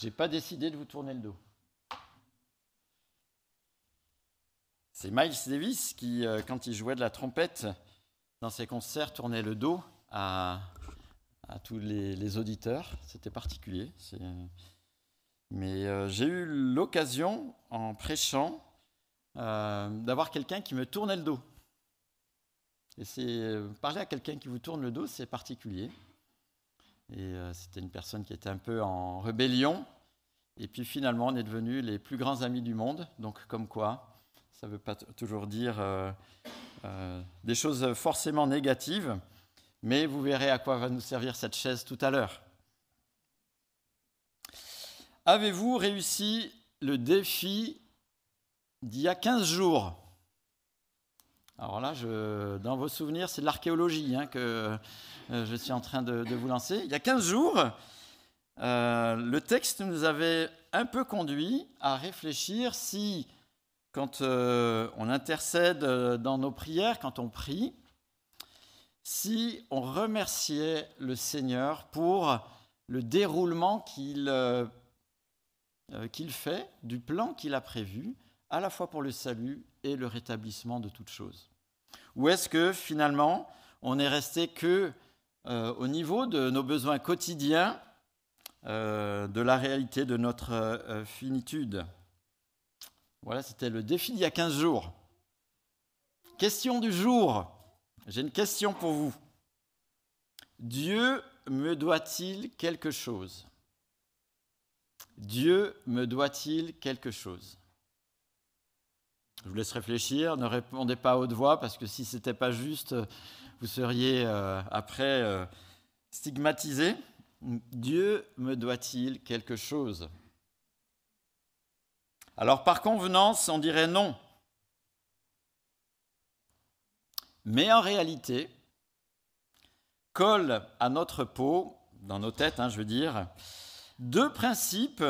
J'ai pas décidé de vous tourner le dos. C'est Miles Davis qui, euh, quand il jouait de la trompette dans ses concerts, tournait le dos à, tous les, auditeurs. C'était particulier. Mais euh, j'ai eu l'occasion, en prêchant, euh, d'avoir quelqu'un qui me tournait le dos. Et c'est parler à quelqu'un qui vous tourne le dos, c'est particulier. Et c'était une personne qui était un peu en rébellion. Et puis finalement, on est devenus les plus grands amis du monde. Donc comme quoi, ça ne veut pas toujours dire euh, euh, des choses forcément négatives, mais vous verrez à quoi va nous servir cette chaise tout à l'heure. Avez-vous réussi le défi d'il y a 15 jours? Alors là, dans vos souvenirs, c'est de l'archéologie hein, que euh, je suis en train de, vous lancer. Il y a 15 jours, le texte nous avait un peu conduit à réfléchir si quand euh, on intercède euh, dans nos prières, quand on prie, si on remerciait le Seigneur pour le déroulement euh, qu'il fait du plan qu'il a prévu, à la fois pour le salut et le rétablissement de toutes choses Ou est-ce que finalement on est resté que au niveau de nos besoins quotidiens, de la réalité de notre finitude? Voilà, c'était le défi il y a 15 jours. Question du jour. J'ai une question pour vous. Dieu me doit-il quelque chose? Dieu me doit-il quelque chose? Je vous laisse réfléchir, ne répondez pas à haute voix parce que si ce n'était pas juste, vous seriez euh, après euh, stigmatisé. Dieu me doit-il quelque chose? Alors par convenance, on dirait non. Mais en réalité, colle à notre peau, dans nos têtes, hein, je veux dire, deux principes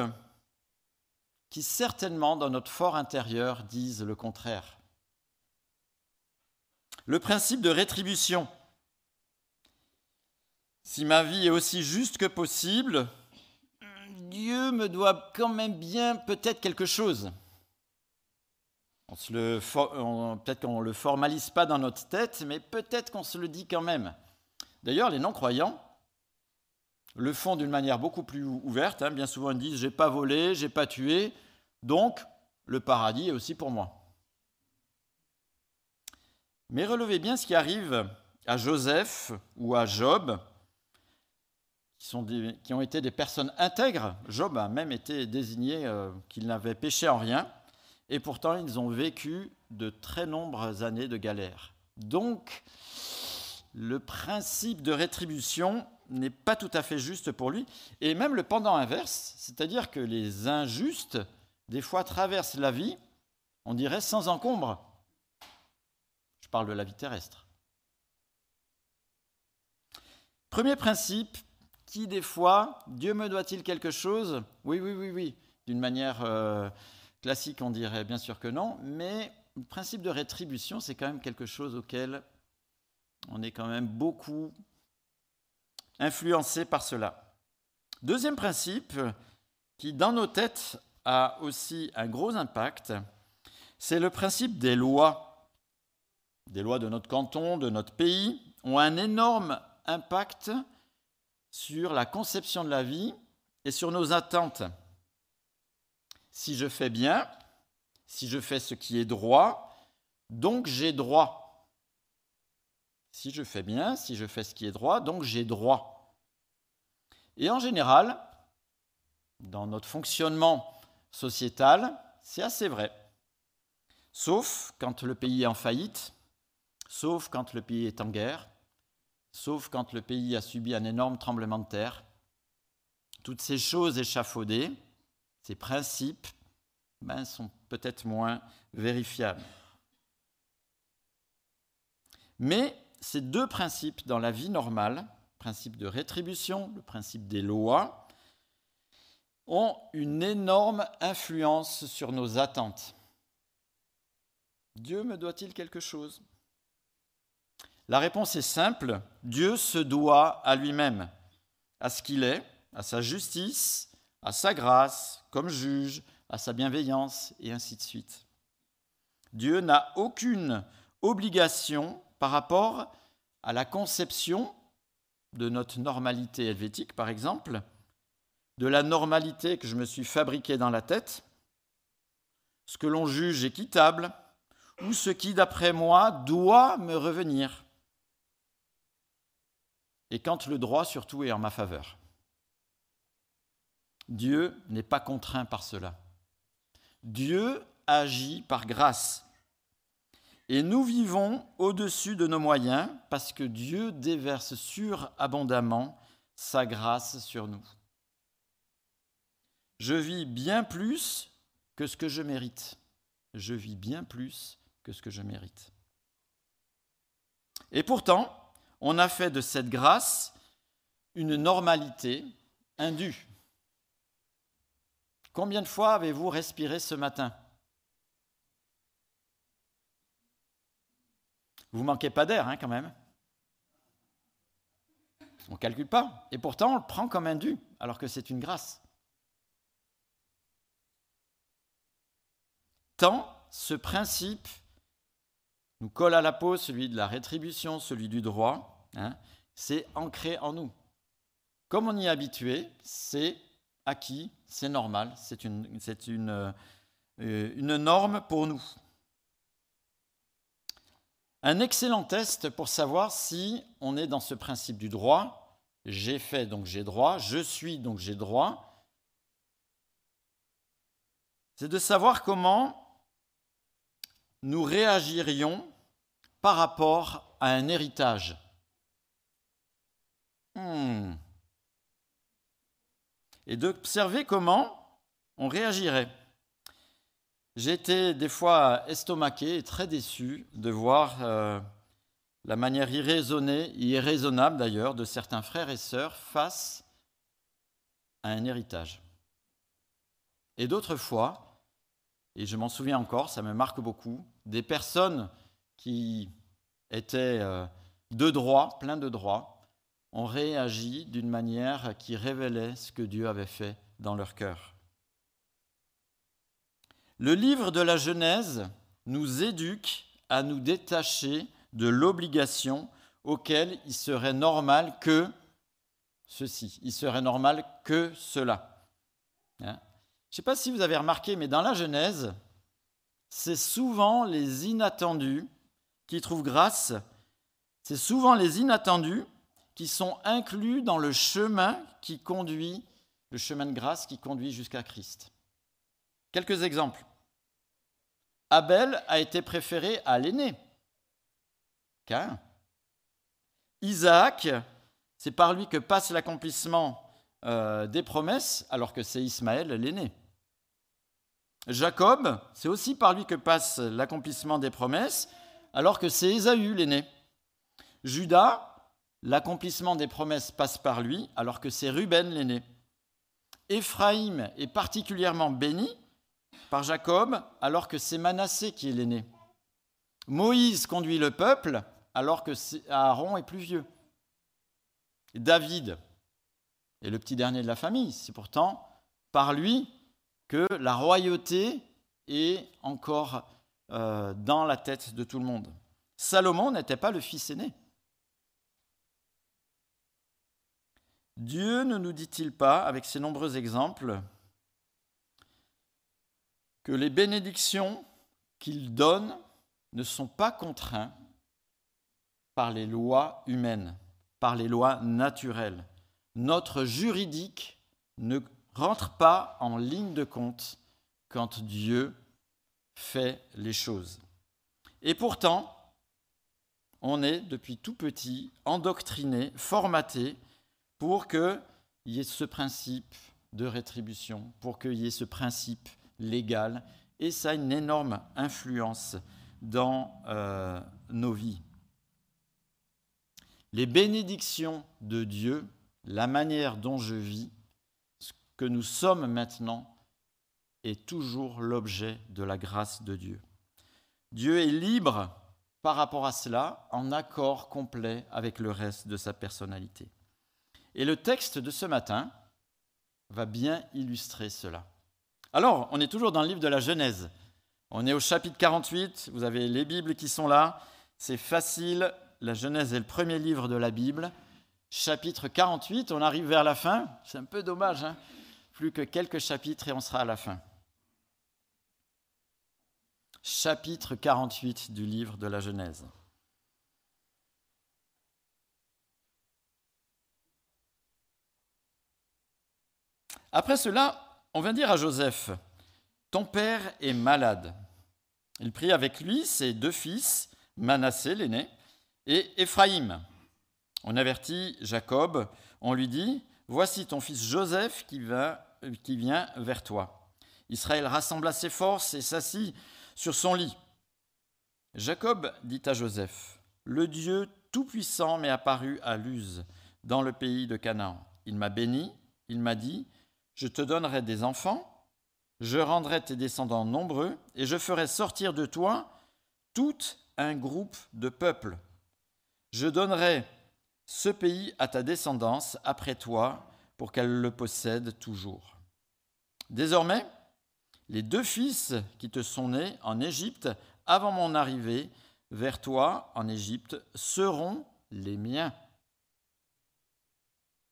qui certainement dans notre fort intérieur disent le contraire. Le principe de rétribution. Si ma vie est aussi juste que possible, Dieu me doit quand même bien peut-être quelque chose. Peut-être qu'on ne le formalise pas dans notre tête, mais peut-être qu'on se le dit quand même. D'ailleurs, les non-croyants le font d'une manière beaucoup plus ouverte. Hein. Bien souvent, ils disent J'ai pas volé, j'ai pas tué, donc le paradis est aussi pour moi. Mais relevez bien ce qui arrive à Joseph ou à Job, qui, ont été des personnes intègres. Job a même été désigné euh, qu'il n'avait péché en rien, et pourtant ils ont vécu de très nombreuses années de galère. Donc, le principe de rétribution n'est pas tout à fait juste pour lui, et même le pendant inverse, c'est-à-dire que les injustes, des fois, traversent la vie, on dirait, sans encombre. Je parle de la vie terrestre. Premier principe, qui des fois, Dieu me doit-il quelque chose? Oui, oui, oui, oui. D'une manière euh, classique, on dirait bien sûr que non, mais le principe de rétribution, c'est quand même quelque chose auquel on est quand même beaucoup influencé par cela. Deuxième principe, qui dans nos têtes a aussi un gros impact, c'est le principe des lois. Des lois de notre canton, de notre pays, ont un énorme impact sur la conception de la vie et sur nos attentes. Si je fais bien, si je fais ce qui est droit, donc j'ai droit. Si je fais bien, si je fais ce qui est droit, donc j'ai droit. Et en général, dans notre fonctionnement sociétal, c'est assez vrai. Sauf quand le pays est en faillite, sauf quand le pays est en guerre, sauf quand le pays a subi un énorme tremblement de terre. Toutes ces choses échafaudées, ces principes, ben, sont peut-être moins vérifiables. Mais ces deux principes dans la vie normale, le principe de rétribution, le principe des lois, ont une énorme influence sur nos attentes. Dieu me doit-il quelque chose? La réponse est simple, Dieu se doit à lui-même, à ce qu'il est, à sa justice, à sa grâce comme juge, à sa bienveillance, et ainsi de suite. Dieu n'a aucune obligation par rapport à la conception de notre normalité helvétique, par exemple, de la normalité que je me suis fabriquée dans la tête, ce que l'on juge équitable, ou ce qui, d'après moi, doit me revenir. Et quand le droit, surtout, est en ma faveur. Dieu n'est pas contraint par cela. Dieu agit par grâce. Et nous vivons au-dessus de nos moyens parce que Dieu déverse surabondamment sa grâce sur nous. Je vis bien plus que ce que je mérite. Je vis bien plus que ce que je mérite. Et pourtant, on a fait de cette grâce une normalité indue. Combien de fois avez-vous respiré ce matin? Vous manquez pas d'air, hein, quand même. On ne calcule pas. Et pourtant, on le prend comme un dû, alors que c'est une grâce. Tant ce principe nous colle à la peau, celui de la rétribution, celui du droit, hein, c'est ancré en nous. Comme on y est habitué, c'est acquis, c'est normal, c'est une, euh, une norme pour nous. Un excellent test pour savoir si on est dans ce principe du droit. J'ai fait, donc j'ai droit. Je suis, donc j'ai droit. C'est de savoir comment nous réagirions par rapport à un héritage. Hmm. Et d'observer comment on réagirait. J'ai été des fois estomaqué et très déçu de voir euh, la manière irraisonnée, irraisonnable d'ailleurs, de certains frères et sœurs face à un héritage. Et d'autres fois, et je m'en souviens encore, ça me marque beaucoup, des personnes qui étaient euh, de droit, plein de droit, ont réagi d'une manière qui révélait ce que Dieu avait fait dans leur cœur. Le livre de la Genèse nous éduque à nous détacher de l'obligation auquel il serait normal que ceci, il serait normal que cela. Hein? Je ne sais pas si vous avez remarqué, mais dans la Genèse, c'est souvent les inattendus qui trouvent grâce, c'est souvent les inattendus qui sont inclus dans le chemin qui conduit, le chemin de grâce qui conduit jusqu'à Christ. Quelques exemples. Abel a été préféré à l'aîné. Isaac, c'est par lui que passe l'accomplissement euh, des promesses, alors que c'est Ismaël l'aîné. Jacob, c'est aussi par lui que passe l'accomplissement des promesses, alors que c'est Ésaü l'aîné. Judas, l'accomplissement des promesses passe par lui, alors que c'est Ruben l'aîné. Éphraïm est particulièrement béni, par Jacob alors que c'est Manassé qui est l'aîné. Moïse conduit le peuple alors que Aaron est plus vieux. David est le petit dernier de la famille. C'est pourtant par lui que la royauté est encore euh, dans la tête de tout le monde. Salomon n'était pas le fils aîné. Dieu ne nous dit-il pas, avec ces nombreux exemples, que les bénédictions qu'il donne ne sont pas contraints par les lois humaines, par les lois naturelles. Notre juridique ne rentre pas en ligne de compte quand Dieu fait les choses. Et pourtant, on est depuis tout petit endoctriné, formaté pour qu'il y ait ce principe de rétribution, pour qu'il y ait ce principe légal, et ça a une énorme influence dans euh, nos vies. Les bénédictions de Dieu, la manière dont je vis, ce que nous sommes maintenant, est toujours l'objet de la grâce de Dieu. Dieu est libre par rapport à cela, en accord complet avec le reste de sa personnalité. Et le texte de ce matin va bien illustrer cela. Alors, on est toujours dans le livre de la Genèse. On est au chapitre 48, vous avez les Bibles qui sont là. C'est facile, la Genèse est le premier livre de la Bible. Chapitre 48, on arrive vers la fin. C'est un peu dommage, hein plus que quelques chapitres et on sera à la fin. Chapitre 48 du livre de la Genèse. Après cela, on vient dire à Joseph, Ton père est malade. Il prit avec lui ses deux fils, Manassé l'aîné, et Éphraïm. On avertit Jacob, on lui dit, Voici ton fils Joseph qui, qui vient vers toi. Israël rassembla ses forces et s'assit sur son lit. Jacob dit à Joseph, Le Dieu Tout-Puissant m'est apparu à Luz, dans le pays de Canaan. Il m'a béni, il m'a dit, je te donnerai des enfants, je rendrai tes descendants nombreux, et je ferai sortir de toi tout un groupe de peuples. Je donnerai ce pays à ta descendance après toi, pour qu'elle le possède toujours. Désormais, les deux fils qui te sont nés en Égypte avant mon arrivée vers toi en Égypte seront les miens.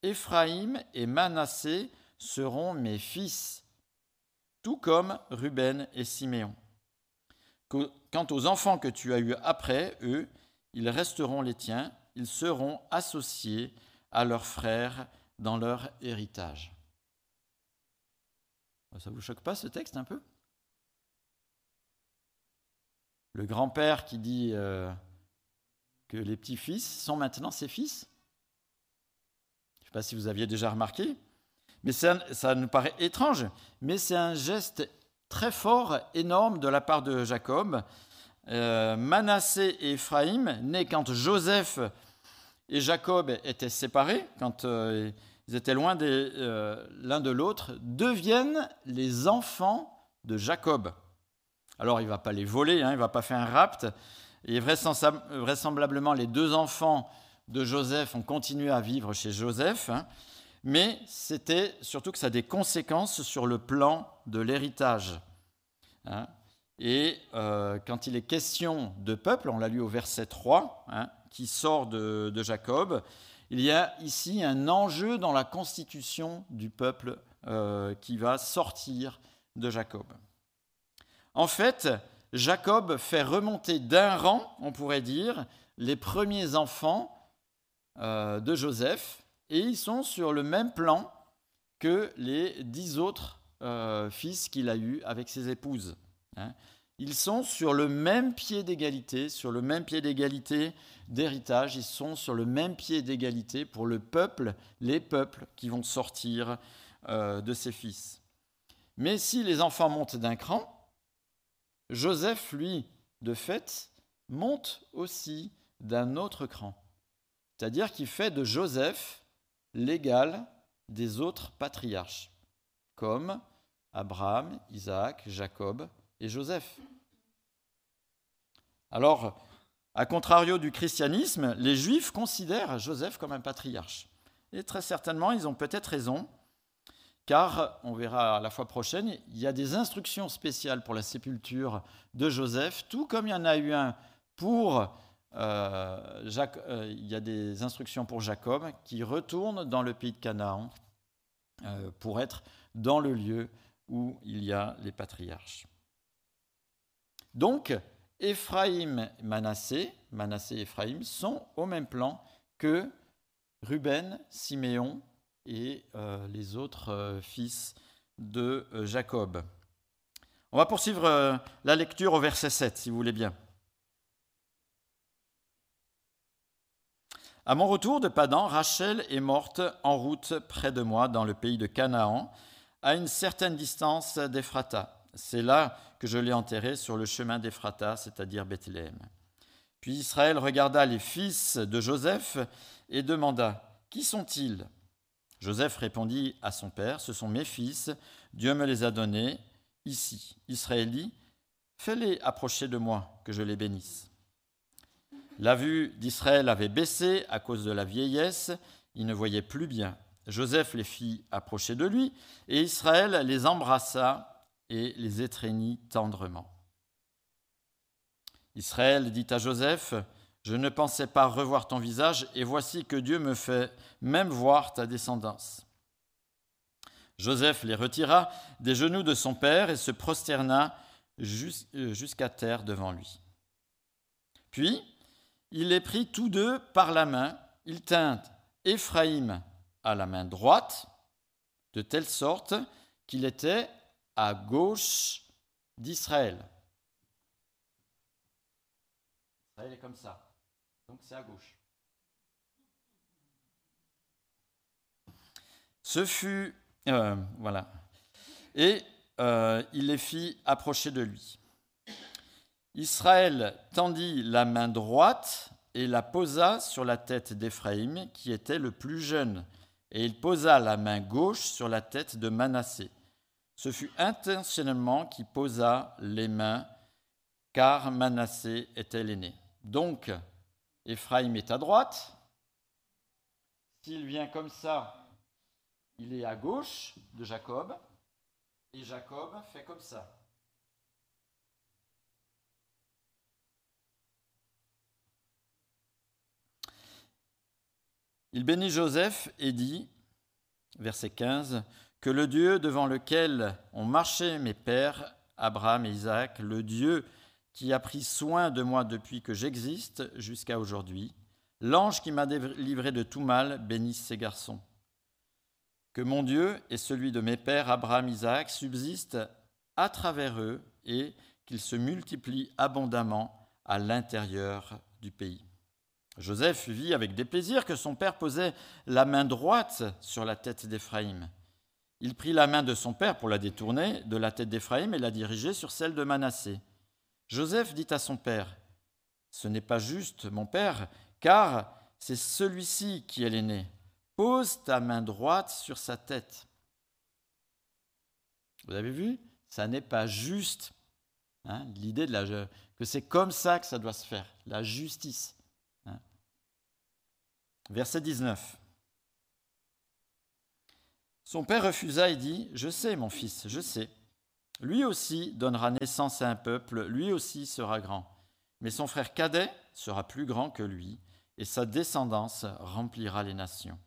Éphraïm et Manassé seront mes fils, tout comme Ruben et Siméon. Quant aux enfants que tu as eus après eux, ils resteront les tiens, ils seront associés à leurs frères dans leur héritage. Ça ne vous choque pas ce texte un peu? Le grand-père qui dit euh, que les petits-fils sont maintenant ses fils? Je ne sais pas si vous aviez déjà remarqué, mais ça, nous paraît étrange, mais c'est un geste très fort, énorme de la part de Jacob. Euh, Manassé et Ephraïm, nés quand Joseph et Jacob étaient séparés, quand euh, ils étaient loin euh, l'un de l'autre, deviennent les enfants de Jacob. Alors il ne va pas les voler, hein, il ne va pas faire un rapt, et vraisemblablement les deux enfants de Joseph ont continué à vivre chez Joseph. Hein mais c'était surtout que ça a des conséquences sur le plan de l'héritage. Hein. Et euh, quand il est question de peuple, on l'a lu au verset 3, hein, qui sort de, Jacob, il y a ici un enjeu dans la constitution du peuple euh, qui va sortir de Jacob. En fait, Jacob fait remonter d'un rang, on pourrait dire, les premiers enfants euh, de Joseph, et ils sont sur le même plan que les dix autres euh, fils qu'il a eus avec ses épouses. Hein. Ils sont sur le même pied d'égalité, sur le même pied d'égalité d'héritage, ils sont sur le même pied d'égalité pour le peuple, les peuples qui vont sortir euh, de ses fils. Mais si les enfants montent d'un cran, Joseph, lui, de fait, monte aussi d'un autre cran. C'est-à-dire qu'il fait de Joseph l'égal des autres patriarches, comme Abraham, Isaac, Jacob et Joseph. Alors, à contrario du christianisme, les juifs considèrent Joseph comme un patriarche. Et très certainement, ils ont peut-être raison, car, on verra la fois prochaine, il y a des instructions spéciales pour la sépulture de Joseph, tout comme il y en a eu un pour euh, euh, il y a des instructions pour Jacob qui retourne dans le pays de Canaan euh, pour être dans le lieu où il y a les patriarches. Donc, Éphraïm et Manassé, Manassé Éphraïm sont au même plan que Ruben, Siméon et les autres fils de Jacob. On va poursuivre la lecture au verset 7, si vous voulez bien. À mon retour de Padan, Rachel est morte en route près de moi dans le pays de Canaan, à une certaine distance d'Ephrata. C'est là que je l'ai enterrée sur le chemin d'Ephrata, c'est-à-dire Bethléem. Puis Israël regarda les fils de Joseph et demanda Qui sont-ils? Joseph répondit à son père Ce sont mes fils, Dieu me les a donnés ici. Israël dit Fais-les approcher de moi, que je les bénisse. La vue d'Israël avait baissé à cause de la vieillesse, il ne voyait plus bien. Joseph les fit approcher de lui, et Israël les embrassa et les étreignit tendrement. Israël dit à Joseph, Je ne pensais pas revoir ton visage, et voici que Dieu me fait même voir ta descendance. Joseph les retira des genoux de son père et se prosterna euh, jusqu'à terre devant lui. Puis, il les prit tous deux par la main, il tint Éphraïm à la main droite, de telle sorte qu'il était à gauche d'Israël. Israël est comme ça, donc c'est à gauche. Ce fut, euh, voilà, et euh, il les fit approcher de lui. Israël tendit la main droite et la posa sur la tête d'Éphraïm, qui était le plus jeune, et il posa la main gauche sur la tête de Manassé. Ce fut intentionnellement qu'il posa les mains, car Manassé était l'aîné. Donc, Éphraïm est à droite. S'il vient comme ça, il est à gauche de Jacob, et Jacob fait comme ça. Il bénit Joseph et dit, verset 15, que le Dieu devant lequel ont marché mes pères, Abraham et Isaac, le Dieu qui a pris soin de moi depuis que j'existe jusqu'à aujourd'hui, l'ange qui m'a délivré de tout mal, bénisse ces garçons. Que mon Dieu et celui de mes pères, Abraham, et Isaac, subsistent à travers eux et qu'ils se multiplient abondamment à l'intérieur du pays. Joseph vit avec déplaisir que son père posait la main droite sur la tête d'Éphraïm. Il prit la main de son père pour la détourner de la tête d'Éphraïm et la diriger sur celle de Manassé. Joseph dit à son père, Ce n'est pas juste, mon père, car c'est celui-ci qui est l'aîné. Pose ta main droite sur sa tête. Vous avez vu? Ça n'est pas juste. Hein, l'idée de que c'est comme ça que ça doit se faire, la justice. Verset 19. Son père refusa et dit, Je sais, mon fils, je sais. Lui aussi donnera naissance à un peuple, lui aussi sera grand. Mais son frère cadet sera plus grand que lui, et sa descendance remplira les nations.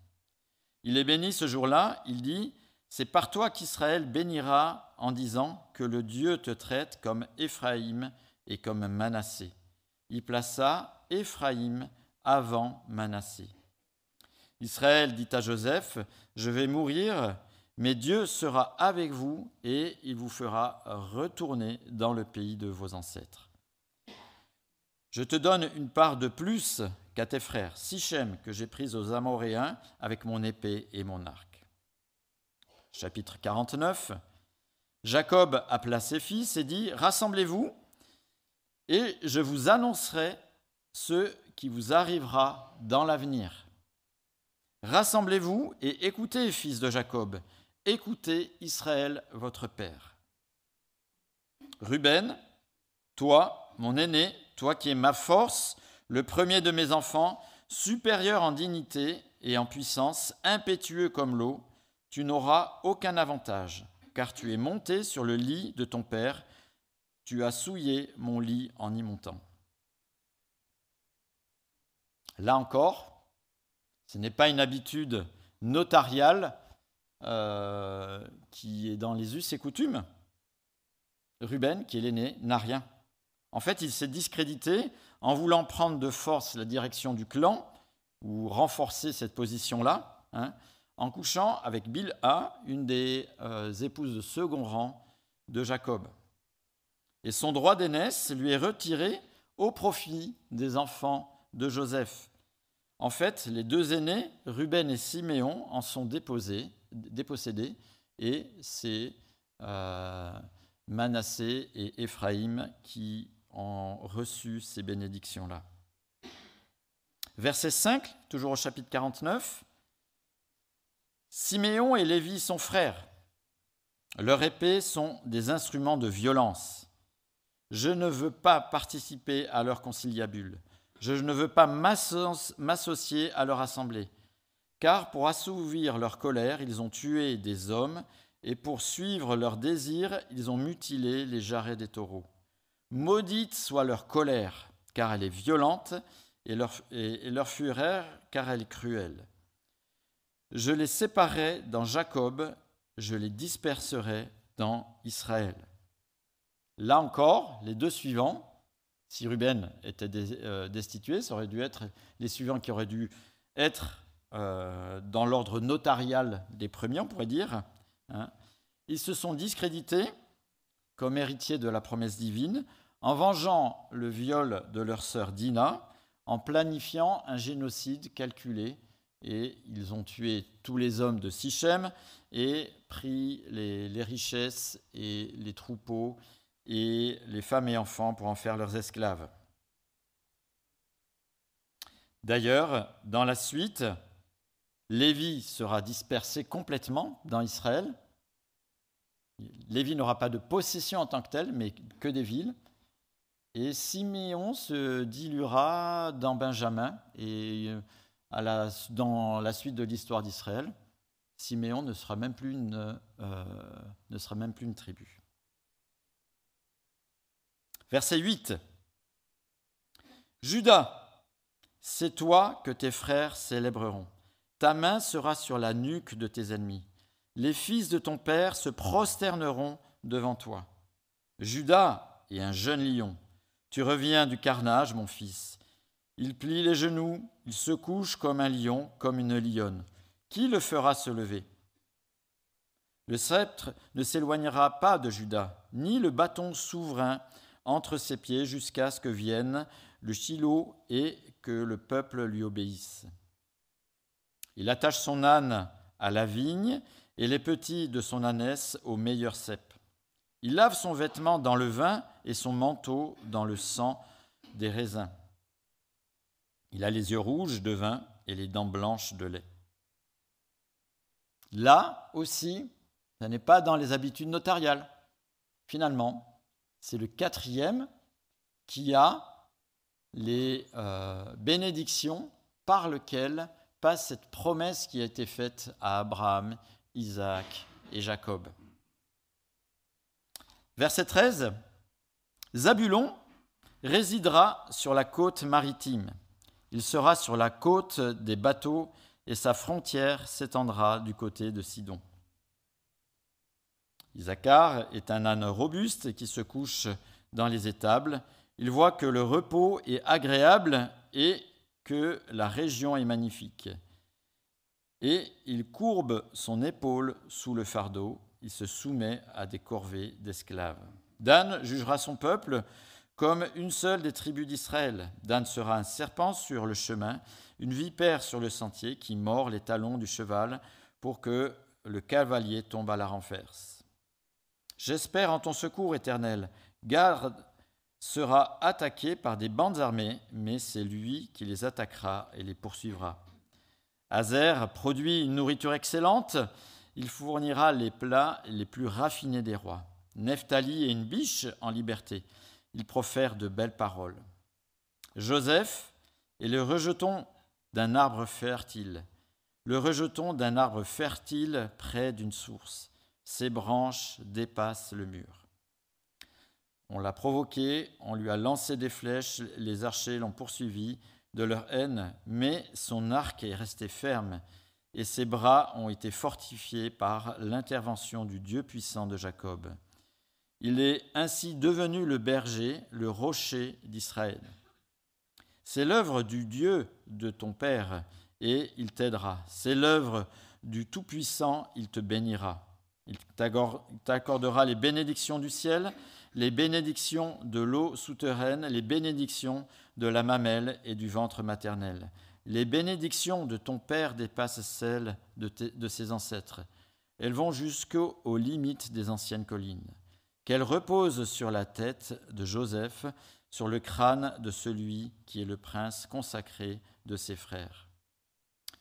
Il est béni ce jour-là, il dit, C'est par toi qu'Israël bénira en disant que le Dieu te traite comme Éphraïm et comme Manassé. Il plaça Éphraïm avant Manassé. Israël dit à Joseph, Je vais mourir, mais Dieu sera avec vous et il vous fera retourner dans le pays de vos ancêtres. Je te donne une part de plus qu'à tes frères, Sichem, que j'ai prise aux Amoréens avec mon épée et mon arc. Chapitre 49. Jacob appela ses fils et dit, Rassemblez-vous, et je vous annoncerai ce qui vous arrivera dans l'avenir. Rassemblez-vous et écoutez, fils de Jacob, écoutez Israël, votre père. Ruben, toi, mon aîné, toi qui es ma force, le premier de mes enfants, supérieur en dignité et en puissance, impétueux comme l'eau, tu n'auras aucun avantage, car tu es monté sur le lit de ton père, tu as souillé mon lit en y montant. Là encore, ce n'est pas une habitude notariale euh, qui est dans les us et coutumes. Ruben, qui est l'aîné, n'a rien. En fait, il s'est discrédité en voulant prendre de force la direction du clan ou renforcer cette position-là, hein, en couchant avec Bilha, une des euh, épouses de second rang de Jacob. Et son droit d'aînesse lui est retiré au profit des enfants de Joseph. En fait, les deux aînés, Ruben et Siméon, en sont déposés, dépossédés, et c'est euh, Manassé et Éphraïm qui ont reçu ces bénédictions-là. Verset 5, toujours au chapitre 49. Siméon et Lévi sont frères. Leurs épées sont des instruments de violence. Je ne veux pas participer à leur conciliabule. Je ne veux pas m'associer à leur assemblée. car pour assouvir leur colère, ils ont tué des hommes, et pour suivre leurs désirs, ils ont mutilé les jarrets des taureaux. Maudite soit leur colère, car elle est violente, et leur, et leur fureur, car elle est cruelle. Je les séparerai dans Jacob, je les disperserai dans Israël. Là encore, les deux suivants, si Ruben était euh, destitué, ça dû être les suivants qui auraient dû être euh, dans l'ordre notarial des premiers, on pourrait dire. Hein. Ils se sont discrédités comme héritiers de la promesse divine en vengeant le viol de leur sœur Dina, en planifiant un génocide calculé et ils ont tué tous les hommes de Sichem et pris les, richesses et les troupeaux et les femmes et enfants pour en faire leurs esclaves. D'ailleurs, dans la suite, Lévi sera dispersé complètement dans Israël. Lévi n'aura pas de possession en tant que tel, mais que des villes. Et Siméon se diluera dans Benjamin et dans la suite de l'histoire d'Israël, Siméon ne sera, même plus une, euh, ne sera même plus une tribu. Verset 8. Judas, c'est toi que tes frères célébreront. Ta main sera sur la nuque de tes ennemis. Les fils de ton père se prosterneront devant toi. Judas est un jeune lion. Tu reviens du carnage, mon fils. Il plie les genoux, il se couche comme un lion, comme une lionne. Qui le fera se lever? Le sceptre ne s'éloignera pas de Judas, ni le bâton souverain entre ses pieds jusqu'à ce que vienne le Shiloh et que le peuple lui obéisse. Il attache son âne à la vigne et les petits de son ânesse au meilleur cep. Il lave son vêtement dans le vin et son manteau dans le sang des raisins. Il a les yeux rouges de vin et les dents blanches de lait. Là aussi, ce n'est pas dans les habitudes notariales. Finalement, c'est le quatrième qui a les euh, bénédictions par lesquelles passe cette promesse qui a été faite à Abraham, Isaac et Jacob. Verset 13. Zabulon résidera sur la côte maritime. Il sera sur la côte des bateaux et sa frontière s'étendra du côté de Sidon. Isaacar est un âne robuste qui se couche dans les étables. Il voit que le repos est agréable et que la région est magnifique. Et il courbe son épaule sous le fardeau, il se soumet à des corvées d'esclaves. Dan jugera son peuple comme une seule des tribus d'Israël. Dan sera un serpent sur le chemin, une vipère sur le sentier qui mord les talons du cheval pour que le cavalier tombe à la renverse. J'espère en ton secours éternel. Garde sera attaqué par des bandes armées, mais c'est lui qui les attaquera et les poursuivra. Azer produit une nourriture excellente, il fournira les plats les plus raffinés des rois. Nephtali est une biche en liberté il profère de belles paroles. Joseph est le rejeton d'un arbre fertile, le rejeton d'un arbre fertile près d'une source. Ses branches dépassent le mur. On l'a provoqué, on lui a lancé des flèches, les archers l'ont poursuivi de leur haine, mais son arc est resté ferme et ses bras ont été fortifiés par l'intervention du Dieu puissant de Jacob. Il est ainsi devenu le berger, le rocher d'Israël. C'est l'œuvre du Dieu de ton Père, et il t'aidera. C'est l'œuvre du Tout-Puissant, il te bénira. Il t'accordera les bénédictions du ciel, les bénédictions de l'eau souterraine, les bénédictions de la mamelle et du ventre maternel. Les bénédictions de ton Père dépassent celles de, ses ancêtres. Elles vont jusqu'aux limites des anciennes collines qu'elle repose sur la tête de Joseph, sur le crâne de celui qui est le prince consacré de ses frères.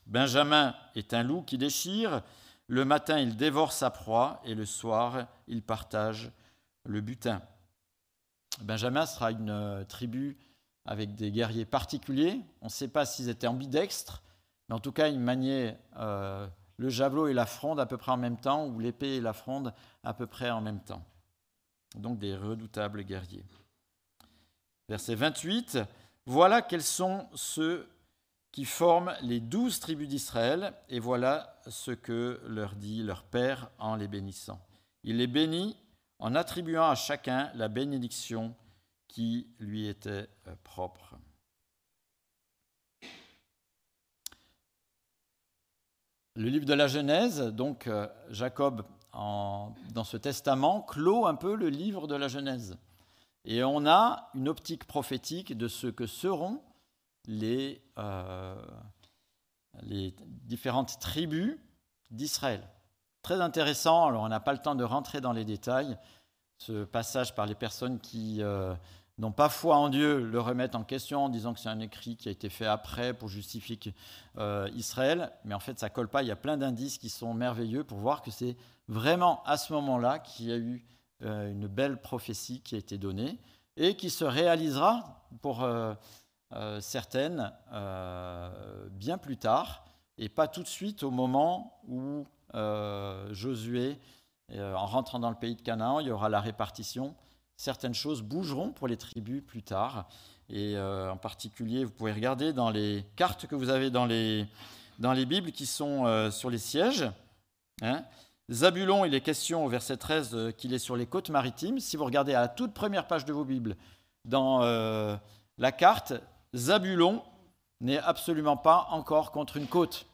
Benjamin est un loup qui déchire, le matin il dévore sa proie et le soir il partage le butin. Benjamin sera une tribu avec des guerriers particuliers. On ne sait pas s'ils étaient ambidextres, Mais en tout cas, il maniait euh, le javelot et la fronde à peu près en même temps, ou l'épée et la fronde à peu près en même temps. Donc des redoutables guerriers. Verset 28, voilà quels sont ceux qui forment les douze tribus d'Israël, et voilà ce que leur dit leur Père en les bénissant. Il les bénit en attribuant à chacun la bénédiction qui lui était euh, propre. Le livre de la Genèse, donc euh, Jacob, dans ce testament, clôt un peu le livre de la Genèse. Et on a une optique prophétique de ce que seront les, euh, les différentes tribus d'Israël. Très intéressant, alors on n'a pas le temps de rentrer dans les détails, ce passage par les personnes qui euh, n'ont pas foi en Dieu le remettent en question en disant que c'est un écrit qui a été fait après pour justifier euh, Israël, mais en fait ça colle pas, il y a plein d'indices qui sont merveilleux pour voir que c'est vraiment à ce moment-là qu'il y a eu une belle prophétie qui a été donnée et qui se réalisera pour euh, certaines euh, bien plus tard, et pas tout de suite au moment où euh, Josué, en rentrant dans le pays de Canaan, il y aura la répartition. Certaines choses bougeront pour les tribus plus tard. Et en particulier, vous pouvez regarder dans les cartes que vous avez dans les, dans les Bibles qui sont sur les sièges. Hein. Zabulon, il est question au verset 13 qu'il est sur les côtes maritimes. Si vous regardez à la toute première page de vos Bibles, dans la carte, Zabulon n'est absolument pas encore contre une côte.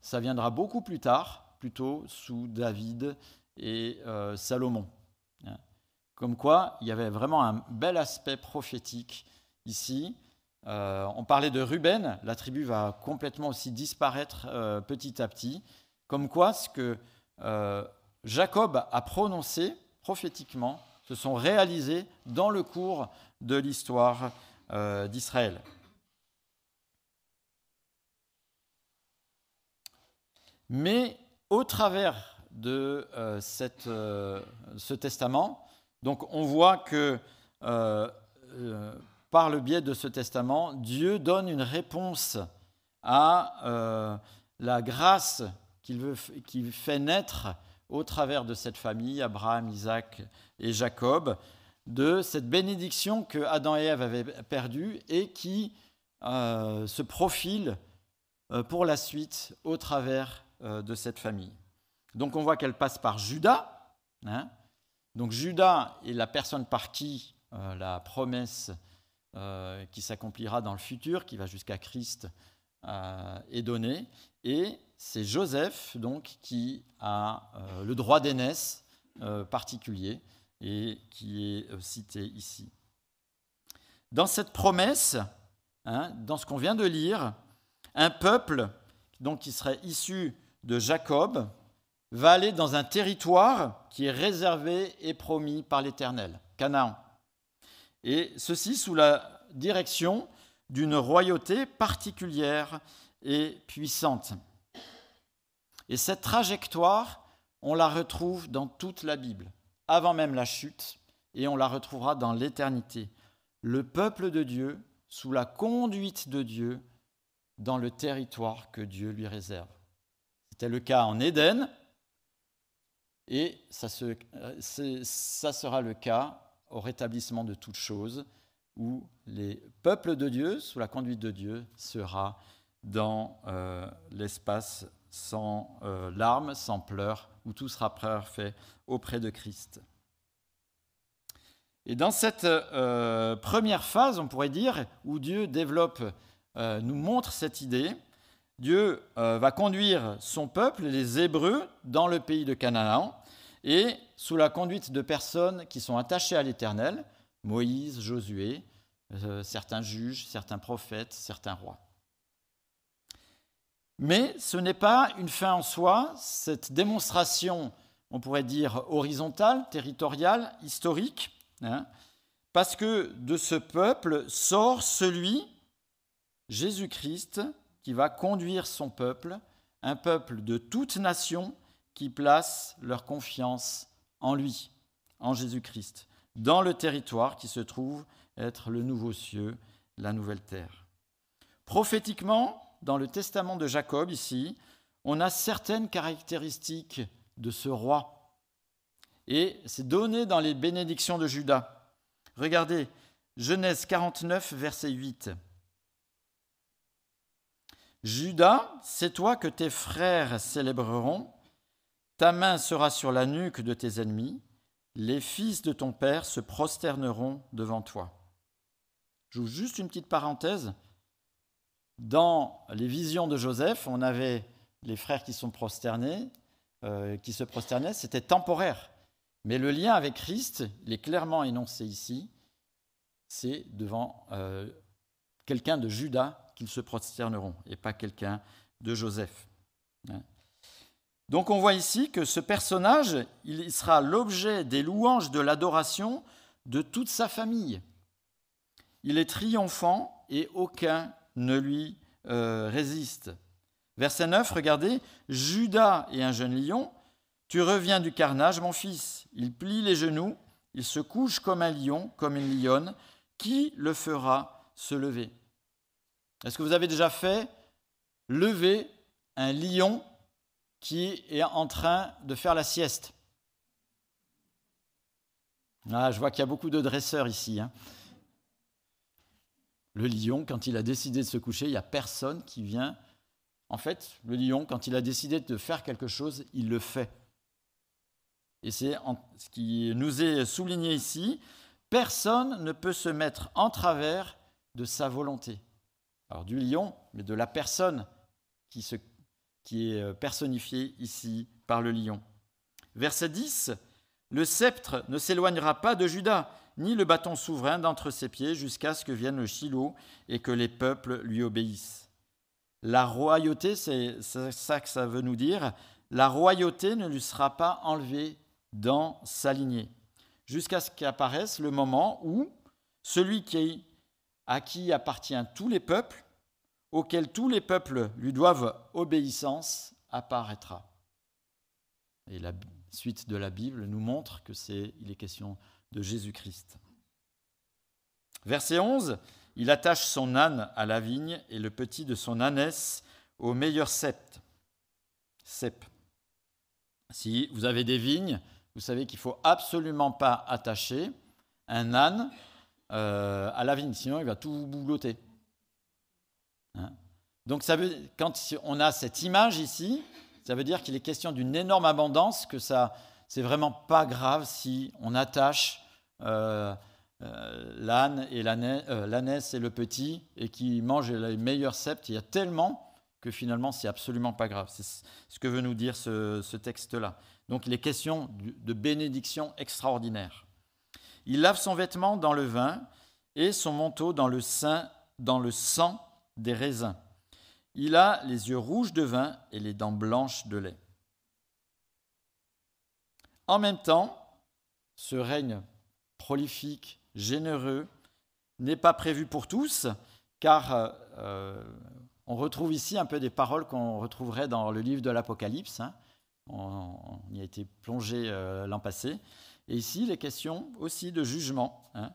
Ça viendra beaucoup plus tard, plutôt sous David et euh, Salomon. Hein. Comme quoi, il y avait vraiment un bel aspect prophétique ici. Euh, on parlait de Ruben, la tribu va complètement aussi disparaître euh, petit à petit. Comme quoi, ce que Jacob a prononcé prophétiquement se sont réalisés dans le cours de l'histoire euh, d'Israël. Mais au travers de euh, euh, ce testament, donc on voit que par le biais de ce testament, Dieu donne une réponse à la grâce qu'il fait naître au travers de cette famille, Abraham, Isaac et Jacob, de cette bénédiction que Adam et Ève avaient perdue et qui euh, se profile euh, pour la suite au travers euh, de cette famille. Donc on voit qu'elle passe par Judas. Hein. Donc Judas est la personne par qui la promesse qui s'accomplira dans le futur, qui va jusqu'à Christ, est donnée. Et c'est Joseph donc qui a le droit d'aînesse particulier et qui est euh, cité ici. Dans cette promesse, hein, dans ce qu'on vient de lire, un peuple donc, qui serait issu de Jacob va aller dans un territoire qui est réservé et promis par l'Éternel, Canaan. Et ceci sous la direction d'une royauté particulière et puissante. Et cette trajectoire, on la retrouve dans toute la Bible avant même la chute, et on la retrouvera dans l'éternité. Le peuple de Dieu, sous la conduite de Dieu, dans le territoire que Dieu lui réserve. C'était le cas en Éden, et ça, sera le cas au rétablissement de toutes choses, où les peuples de Dieu, sous la conduite de Dieu, sera dans euh, l'espace sans euh, larmes, sans pleurs, où tout sera parfait auprès de Christ. Et dans cette euh, première phase, on pourrait dire, où Dieu développe, euh, nous montre cette idée, Dieu va conduire son peuple, les Hébreux, dans le pays de Canaan, et sous la conduite de personnes qui sont attachées à l'Éternel, Moïse, Josué, certains juges, certains prophètes, certains rois. Mais ce n'est pas une fin en soi, cette démonstration, on pourrait dire, horizontale, territoriale, historique, hein, parce que de ce peuple sort celui, Jésus-Christ, qui va conduire son peuple, un peuple de toute nation qui place leur confiance en lui, en Jésus-Christ, dans le territoire qui se trouve être le nouveau cieux, la nouvelle terre. Prophétiquement, dans le testament de Jacob ici, on a certaines caractéristiques de ce roi. Et c'est donné dans les bénédictions de Judas. Regardez, Genèse 49, verset 8. Judas, c'est toi que tes frères célébreront, ta main sera sur la nuque de tes ennemis, les fils de ton père se prosterneront devant toi. J'ouvre juste une petite parenthèse. Dans les visions de Joseph, on avait les frères euh, qui se prosternaient, c'était temporaire. Mais le lien avec Christ, il est clairement énoncé ici, c'est devant euh, quelqu'un de Judas qu'ils se prosterneront, et pas quelqu'un de Joseph. Hein. Donc on voit ici que ce personnage, il sera l'objet des louanges de l'adoration de toute sa famille. Il est triomphant et aucun ne lui euh, résiste. Verset 9, regardez, Judas est un jeune lion, tu reviens du carnage, mon fils. Il plie les genoux, il se couche comme un lion, comme une lionne. Qui le fera se lever? Est-ce que vous avez déjà fait lever un lion qui est en train de faire la sieste? Ah, je vois qu'il y a beaucoup de dresseurs ici. Hein. Le lion, quand il a décidé de se coucher, il n'y a personne qui vient. En fait, le lion, quand il a décidé de faire quelque chose, il le fait. Et c'est ce qui nous est souligné ici. Personne ne peut se mettre en travers de sa volonté. Alors du lion, mais de la personne qui est euh, personnifié ici par le lion. Verset 10, Le sceptre ne s'éloignera pas de Judas, ni le bâton souverain d'entre ses pieds, jusqu'à ce que vienne le Shiloh et que les peuples lui obéissent. La royauté, c'est ça que ça veut nous dire, la royauté ne lui sera pas enlevée dans sa lignée, jusqu'à ce qu'apparaisse le moment où celui qui, à qui appartient tous les peuples auquel tous les peuples lui doivent obéissance apparaîtra. Et la suite de la Bible nous montre que c'est il est question de Jésus-Christ. Verset 11, il attache son âne à la vigne et le petit de son ânesse au meilleur sept. Cep. Si vous avez des vignes, vous savez qu'il ne faut absolument pas attacher un âne euh, à la vigne, sinon il va tout boulotter. Hein? Donc ça quand on a cette image ici, ça veut dire qu'il est question d'une énorme abondance, que ça, c'est vraiment pas grave si on attache l'âne et euh, l'ânesse et le petit et qui mangent les meilleurs septes. Il y a tellement que finalement c'est absolument pas grave. C'est ce que veut nous dire ce, ce texte-là. Donc il est question de bénédiction extraordinaire. Il lave son vêtement dans le vin et son manteau dans le, sein, dans le sang des raisins. Il a les yeux rouges de vin et les dents blanches de lait. En même temps, ce règne prolifique, généreux, n'est pas prévu pour tous, car euh, on retrouve ici un peu des paroles qu'on retrouverait dans le livre de l'Apocalypse. Hein. On, y a été plongé euh, l'an passé. Et ici, il est question aussi de jugement. Hein.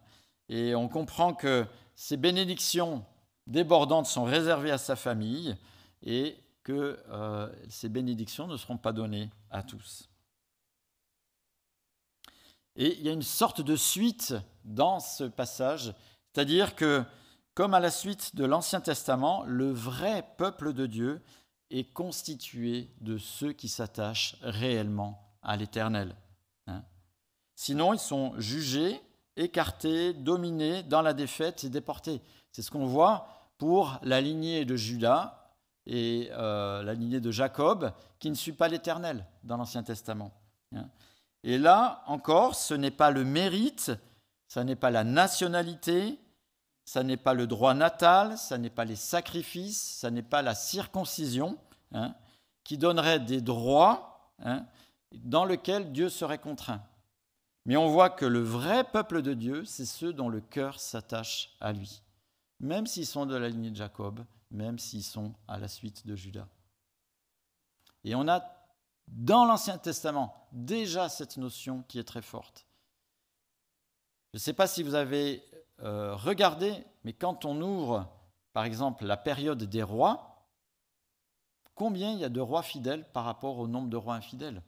Et on comprend que ces bénédictions débordantes sont réservées à sa famille et que euh, ces bénédictions ne seront pas données à tous. Et il y a une sorte de suite dans ce passage, c'est-à-dire que, comme à la suite de l'Ancien Testament, le vrai peuple de Dieu est constitué de ceux qui s'attachent réellement à l'Éternel. Hein. Sinon, ils sont jugés, écartés, dominés dans la défaite et déportés. C'est ce qu'on voit pour la lignée de Judas et euh, la lignée de Jacob, qui ne suit pas l'Éternel dans l'Ancien Testament. Hein. Et là encore, ce n'est pas le mérite, ce n'est pas la nationalité, ce n'est pas le droit natal, ce n'est pas les sacrifices, ce n'est pas la circoncision hein, qui donnerait des droits hein, dans lesquels Dieu serait contraint. Mais on voit que le vrai peuple de Dieu, c'est ceux dont le cœur s'attache à lui même s'ils sont de la lignée de Jacob, même s'ils sont à la suite de Judas. Et on a dans l'Ancien Testament déjà cette notion qui est très forte. Je ne sais pas si vous avez euh, regardé, mais quand on ouvre, par exemple, la période des rois, combien il y a de rois fidèles par rapport au nombre de rois infidèles?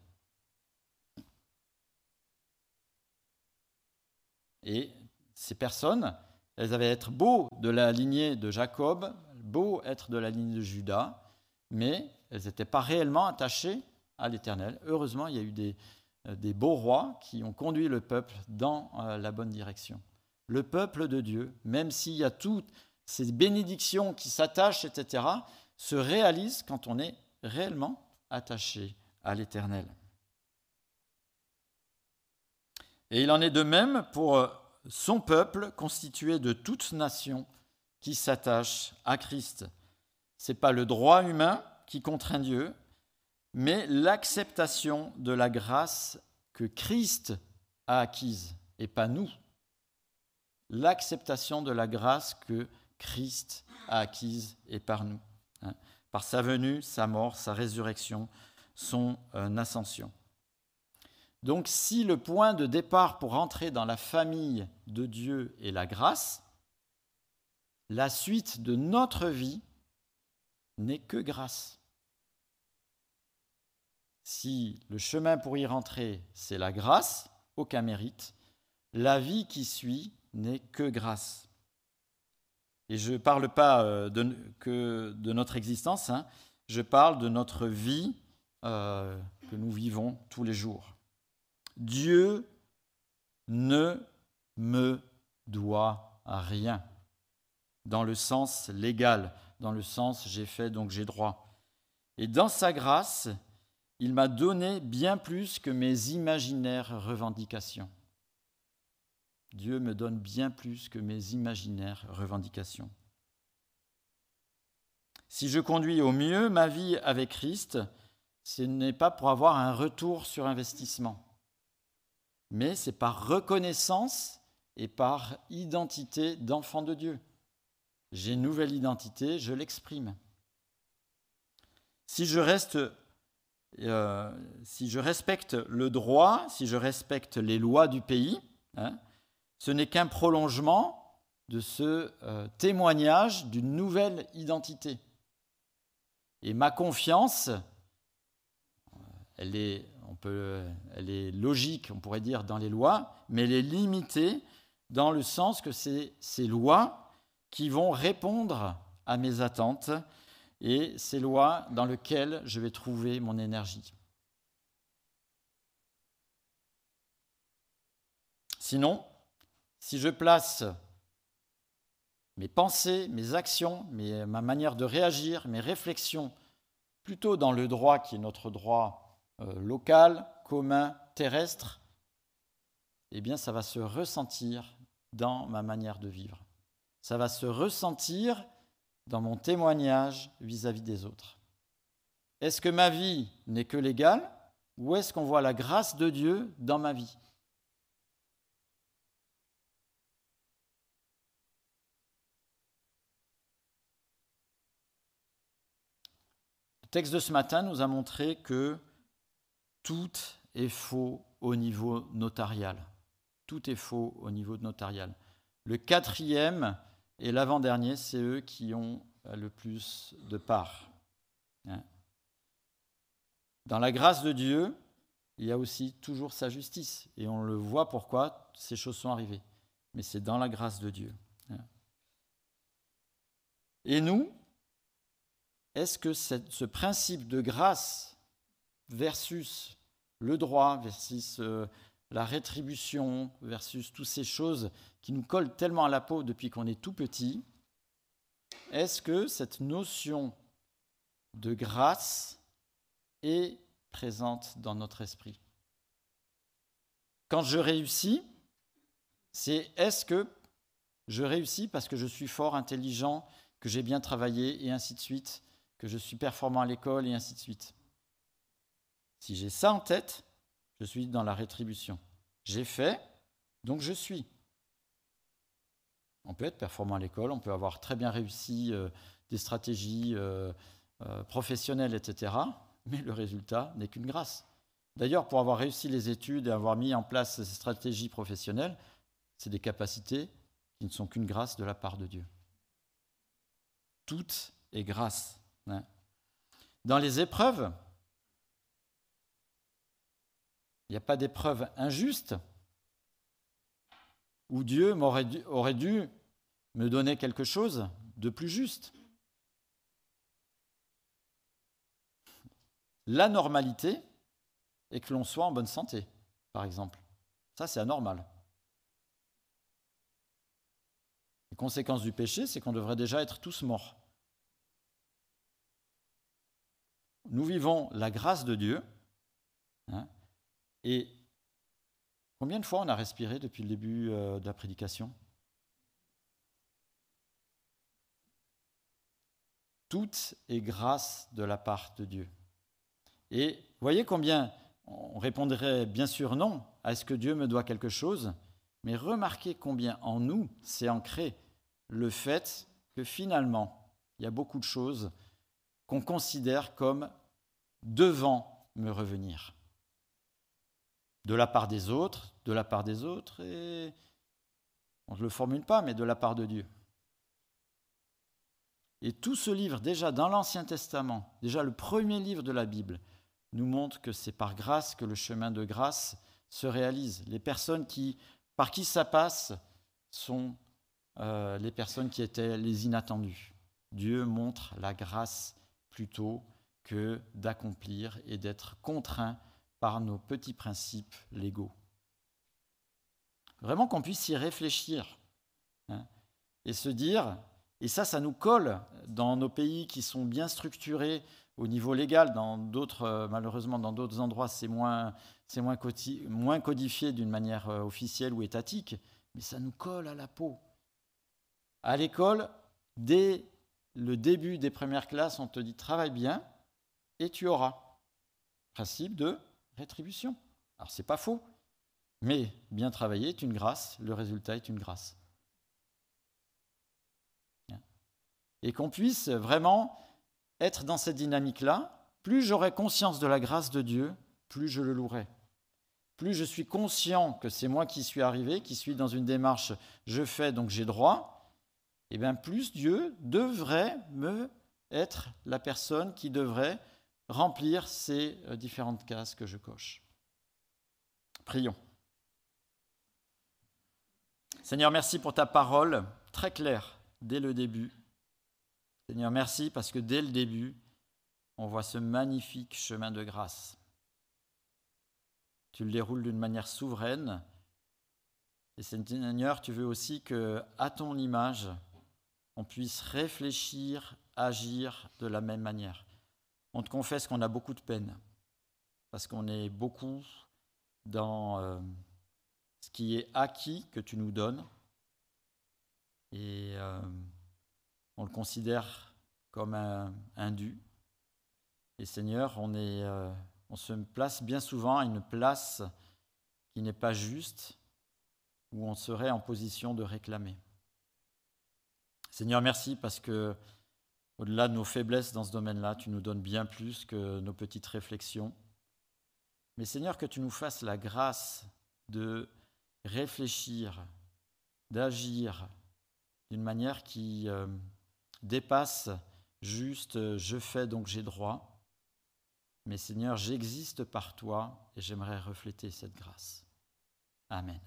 Et ces personnes, elles avaient être beaux de la lignée de Jacob, beaux être de la lignée de Judas, mais elles n'étaient pas réellement attachées à l'Éternel. Heureusement, il y a eu des, euh, des, beaux rois qui ont conduit le peuple dans euh, la bonne direction. Le peuple de Dieu, même s'il y a toutes ces bénédictions qui s'attachent, etc., se réalise quand on est réellement attaché à l'Éternel. Et il en est de même pour euh, son peuple constitué de toutes nations qui s'attachent à Christ. Ce n'est pas le droit humain qui contraint Dieu, mais l'acceptation de la grâce que Christ a acquise, et pas nous. L'acceptation de la grâce que Christ a acquise et par nous, hein, par sa venue, sa mort, sa résurrection, son ascension. Donc si le point de départ pour entrer dans la famille de Dieu est la grâce, la suite de notre vie n'est que grâce. Si le chemin pour y rentrer, c'est la grâce, aucun mérite, la vie qui suit n'est que grâce. Et je ne parle pas euh, de, que de notre existence, hein, je parle de notre vie euh, que nous vivons tous les jours. Dieu ne me doit rien, dans le sens légal, dans le sens j'ai fait donc j'ai droit. Et dans sa grâce, il m'a donné bien plus que mes imaginaires revendications. Dieu me donne bien plus que mes imaginaires revendications. Si je conduis au mieux ma vie avec Christ, ce n'est pas pour avoir un retour sur investissement, mais c'est par reconnaissance et par identité d'enfant de Dieu. J'ai une nouvelle identité, je l'exprime. Si je reste euh, si je respecte le droit, si je respecte les lois du pays, hein, ce n'est qu'un prolongement de ce euh, témoignage d'une nouvelle identité. Et ma confiance, elle est logique, on pourrait dire, dans les lois, mais elle est limitée dans le sens que c'est ces lois qui vont répondre à mes attentes et ces lois dans lesquelles je vais trouver mon énergie. Sinon, si je place mes pensées, mes actions, ma manière de réagir, mes réflexions, plutôt dans le droit qui est notre droit euh, local, commun, terrestre, eh bien ça va se ressentir dans ma manière de vivre. Ça va se ressentir dans mon témoignage vis-à-vis des autres Est-ce que ma vie n'est que légale ou est-ce qu'on voit la grâce de Dieu dans ma vie? Le texte de ce matin nous a montré que tout est faux au niveau notarial. Tout est faux au niveau notarial. Le quatrième, et l'avant-dernier, c'est eux qui ont le plus de part. Hein. Dans la grâce de Dieu, il y a aussi toujours sa justice. Et on le voit pourquoi ces choses sont arrivées. Mais c'est dans la grâce de Dieu. Hein. Et nous, est-ce que ce principe de grâce versus le droit, versus euh, la rétribution versus toutes ces choses qui nous collent tellement à la peau depuis qu'on est tout petit, est-ce que cette notion de grâce est présente dans notre esprit? Quand je réussis, c'est est-ce que je réussis parce que je suis fort, intelligent, que j'ai bien travaillé et ainsi de suite, que je suis performant à l'école et ainsi de suite? Si j'ai ça en tête, je suis dans la rétribution. J'ai fait, donc je suis. On peut être performant à l'école, on peut avoir très bien réussi euh, des stratégies euh, euh, professionnelles, etc. Mais le résultat n'est qu'une grâce. D'ailleurs, pour avoir réussi les études et avoir mis en place ces stratégies professionnelles, c'est des capacités qui ne sont qu'une grâce de la part de Dieu. Tout est grâce. Hein. dans les épreuves, il n'y a pas d'épreuve injuste où Dieu aurait dû me donner quelque chose de plus juste. La normalité est que l'on soit en bonne santé, par exemple. Ça, c'est anormal. Les conséquences du péché, c'est qu'on devrait déjà être tous morts. Nous vivons la grâce de Dieu. Hein, et combien de fois on a respiré depuis le début euh, de la prédication? Tout est grâce de la part de Dieu. Et voyez combien on répondrait bien sûr non à ce que Dieu me doit quelque chose, mais remarquez combien en nous c'est ancré le fait que finalement, il y a beaucoup de choses qu'on considère comme devant me revenir. De la part des autres, de la part des autres, et on ne le formule pas, mais de la part de Dieu. Et tout ce livre, déjà dans l'Ancien Testament, déjà le premier livre de la Bible, nous montre que c'est par grâce que le chemin de grâce se réalise. Les personnes qui, par qui ça passe sont euh, les personnes qui étaient les inattendus. Dieu montre la grâce plutôt que d'accomplir et d'être contraint par nos petits principes légaux. Vraiment qu'on puisse y réfléchir hein, et se dire, et ça, ça nous colle dans nos pays qui sont bien structurés au niveau légal. Dans d'autres, euh, malheureusement, dans d'autres endroits, c'est moins, moins, moins codifié d'une manière euh, officielle ou étatique, mais ça nous colle à la peau. À l'école, dès le début des premières classes, on te dit travaille bien et tu auras. Principe de rétribution. Alors c'est pas faux, mais bien travailler est une grâce, le résultat est une grâce. Et qu'on puisse vraiment être dans cette dynamique-là, plus j'aurai conscience de la grâce de Dieu, plus je le louerai. Plus je suis conscient que c'est moi qui suis arrivé, qui suis dans une démarche je fais donc j'ai droit, et eh bien plus Dieu devrait me être la personne qui devrait remplir ces euh, différentes cases que je coche. Prions. Seigneur, merci pour ta parole très claire dès le début. Seigneur, merci parce que dès le début, on voit ce magnifique chemin de grâce. Tu le déroules d'une manière souveraine. Et Seigneur, tu veux aussi que, à ton image, on puisse réfléchir, agir de la même manière. On te confesse qu'on a beaucoup de peine, parce qu'on est beaucoup dans euh, ce qui est acquis que tu nous donnes. Et euh, on le considère comme un, dû. Et Seigneur, on, est, euh, on se place bien souvent à une place qui n'est pas juste, où on serait en position de réclamer. Seigneur, merci parce que, au-delà de nos faiblesses dans ce domaine-là, tu nous donnes bien plus que nos petites réflexions. Mais Seigneur, que tu nous fasses la grâce de réfléchir, d'agir d'une manière qui, euh, dépasse juste euh, je fais donc j'ai droit, mais Seigneur, j'existe par toi et j'aimerais refléter cette grâce. Amen.